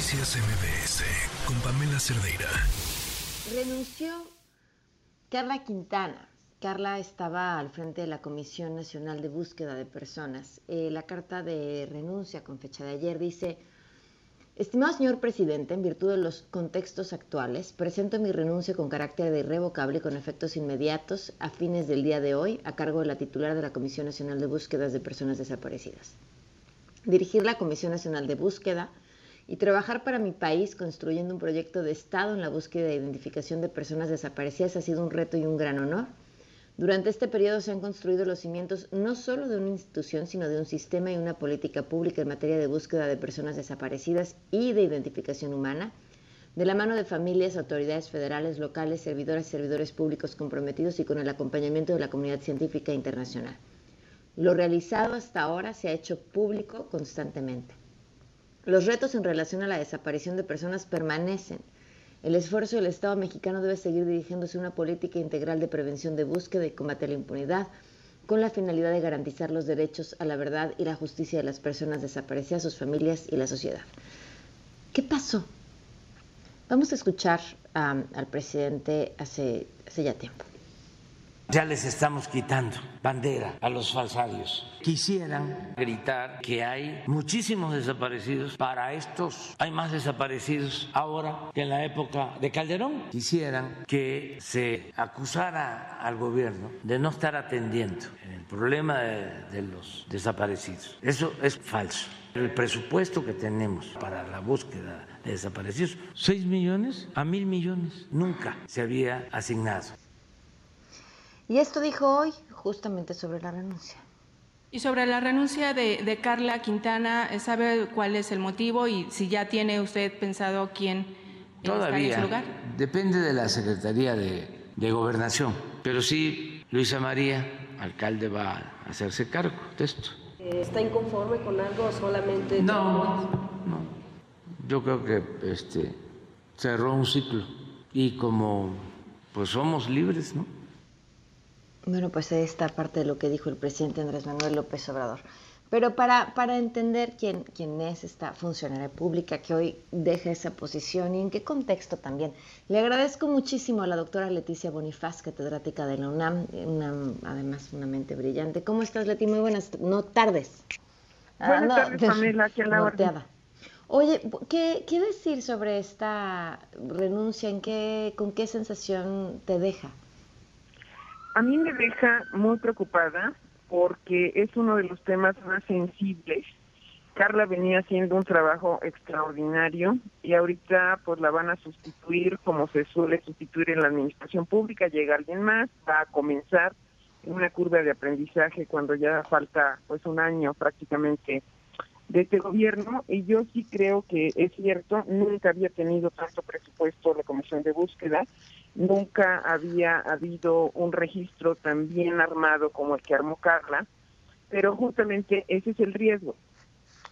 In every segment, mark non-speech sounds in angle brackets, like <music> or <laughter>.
Noticias MBS con Pamela Cerdeira. Renunció Carla Quintana. Carla estaba al frente de la Comisión Nacional de Búsqueda de Personas. Eh, la carta de renuncia con fecha de ayer dice, Estimado señor presidente, en virtud de los contextos actuales, presento mi renuncia con carácter de irrevocable y con efectos inmediatos a fines del día de hoy a cargo de la titular de la Comisión Nacional de Búsquedas de Personas Desaparecidas. Dirigir la Comisión Nacional de Búsqueda y trabajar para mi país construyendo un proyecto de Estado en la búsqueda e identificación de personas desaparecidas ha sido un reto y un gran honor. Durante este periodo se han construido los cimientos no solo de una institución, sino de un sistema y una política pública en materia de búsqueda de personas desaparecidas y de identificación humana, de la mano de familias, autoridades federales, locales, servidoras y servidores públicos comprometidos y con el acompañamiento de la comunidad científica internacional. Lo realizado hasta ahora se ha hecho público constantemente. Los retos en relación a la desaparición de personas permanecen el esfuerzo del Estado mexicano debe seguir dirigiéndose a una política integral de prevención de búsqueda y combate a la impunidad, con la finalidad de garantizar los derechos a la verdad y la justicia de las personas desaparecidas, sus familias y la sociedad. ¿Qué pasó? Vamos a escuchar al presidente hace, hace ya tiempo. Ya les estamos quitando bandera a los falsarios. Quisieran gritar que hay muchísimos desaparecidos. Para estos hay más desaparecidos ahora que en la época de Calderón. Quisieran que se acusara al gobierno de no estar atendiendo el problema de, de los desaparecidos. Eso es falso. El presupuesto que tenemos para la búsqueda de desaparecidos, 6 millones a mil millones, nunca se había asignado. Y esto dijo hoy justamente sobre la renuncia. Y sobre la renuncia de, Carla Quintana, ¿sabe cuál es el motivo y si ya tiene usted pensado quién Todavía, en su lugar? Depende de la Secretaría de, de Gobernación, pero sí, Luisa María, alcalde, va a hacerse cargo de esto. ¿Está inconforme con algo o solamente.? No, no. Yo creo que este, cerró un ciclo y como pues somos libres, ¿no? Bueno, pues esta parte de lo que dijo el presidente Andrés Manuel López Obrador. Pero para, para entender quién, quién es esta funcionaria pública que hoy deja esa posición y en qué contexto también, le agradezco muchísimo a la doctora Leticia Bonifaz, catedrática de la UNAM, además una mente brillante. ¿Cómo estás, Leti? Muy buenas no, tardes. Buenas ah, tardes, <laughs> Pamela, aquí en la Oye, ¿qué, ¿qué decir sobre esta renuncia? ¿En qué, ¿Con qué sensación te deja? A mí me deja muy preocupada porque es uno de los temas más sensibles. Carla venía haciendo un trabajo extraordinario y ahorita pues la van a sustituir como se suele sustituir en la administración pública, llega alguien más, va a comenzar una curva de aprendizaje cuando ya falta pues un año prácticamente de este gobierno y yo sí creo que es cierto, nunca había tenido tanto presupuesto la Comisión de Búsqueda, nunca había habido un registro tan bien armado como el que armó Carla, pero justamente ese es el riesgo.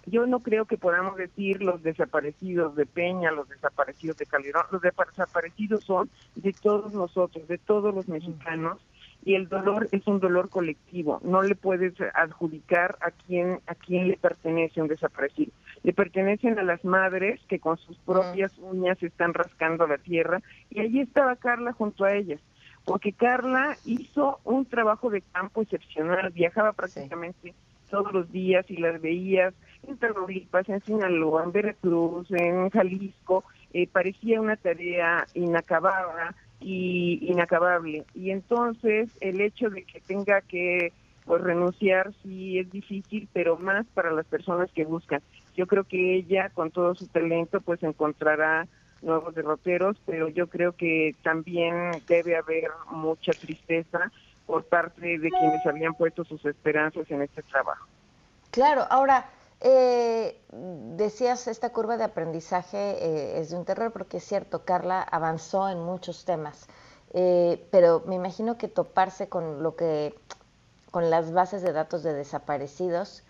Yo no creo que podamos decir los desaparecidos de Peña, los desaparecidos de Calderón, los desaparecidos son de todos nosotros, de todos los mexicanos y el dolor es un dolor colectivo. No le puedes adjudicar a quién a quién le pertenece un desaparecido. Le pertenecen a las madres que con sus propias uñas están rascando la tierra y allí estaba Carla junto a ellas. Porque Carla hizo un trabajo de campo excepcional, viajaba prácticamente todos los días y las veías en Tamaulipas, en Sinaloa, en Veracruz, en Jalisco, eh, parecía una tarea inacabada, y inacabable. Y entonces el hecho de que tenga que pues, renunciar sí es difícil, pero más para las personas que buscan. Yo creo que ella, con todo su talento, pues encontrará nuevos derroteros, pero yo creo que también debe haber mucha tristeza por parte de quienes habían puesto sus esperanzas en este trabajo. Claro, ahora, eh, decías, esta curva de aprendizaje eh, es de un terror, porque es cierto, Carla avanzó en muchos temas, eh, pero me imagino que toparse con lo que, con las bases de datos de desaparecidos,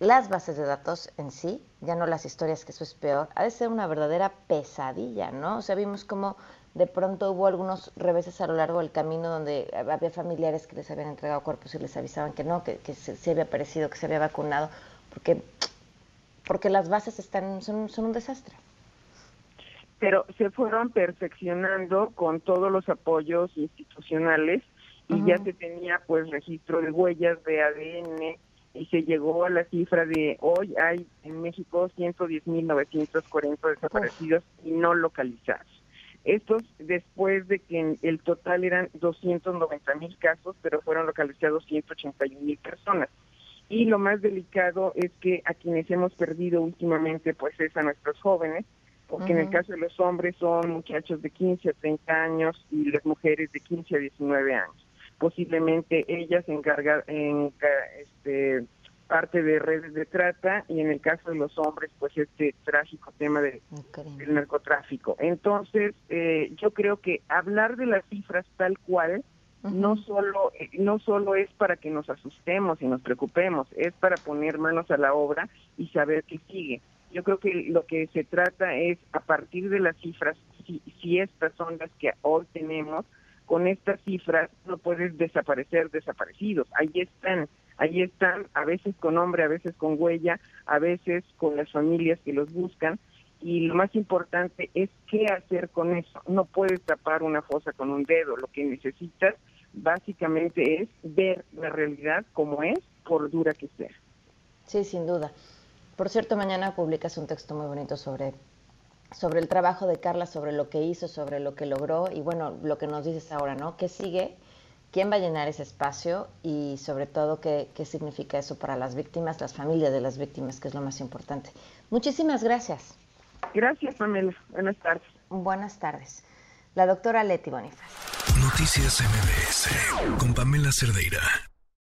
las bases de datos en sí, ya no las historias, que eso es peor, ha de ser una verdadera pesadilla, ¿no? O sea, vimos como de pronto hubo algunos reveses a lo largo del camino donde había familiares que les habían entregado cuerpos y les avisaban que no, que, se, se había aparecido, que se había vacunado porque porque las bases están son, son un desastre. Pero se fueron perfeccionando con todos los apoyos institucionales y ya se tenía pues registro de huellas de ADN y se llegó a la cifra de hoy hay en México 110.940 desaparecidos y no localizados. Estos después de que el total eran 290 mil casos, pero fueron localizados 181 mil personas. Y lo más delicado es que a quienes hemos perdido últimamente, pues es a nuestros jóvenes, porque en el caso de los hombres son muchachos de 15 a 30 años y las mujeres de 15 a 19 años. Posiblemente ellas encargan en este, parte de redes de trata y en el caso de los hombres, pues este trágico tema de, del narcotráfico. Entonces, eh, yo creo que hablar de las cifras tal cual no solo eh, no solo es para que nos asustemos y nos preocupemos, es para poner manos a la obra y saber qué sigue. Yo creo que lo que se trata es a partir de las cifras, si, si estas son las que hoy tenemos, con estas cifras no puedes desaparecer desaparecidos. Ahí están, ahí están, a veces con nombre, a veces con huella, a veces con las familias que los buscan. Y lo más importante es qué hacer con eso. No puedes tapar una fosa con un dedo. Lo que necesitas básicamente es ver la realidad como es, por dura que sea. Sí, sin duda. Por cierto, mañana publicas un texto muy bonito sobre sobre el trabajo de Carla, sobre lo que hizo, sobre lo que logró y bueno, lo que nos dices ahora, ¿no? ¿Qué sigue? ¿Quién va a llenar ese espacio? Y sobre todo, ¿qué, qué significa eso para las víctimas, las familias de las víctimas, que es lo más importante? Muchísimas gracias. Gracias, Pamela. Buenas tardes. Buenas tardes. La doctora Leti Bonifaz. Noticias MBS con Pamela Cerdeira.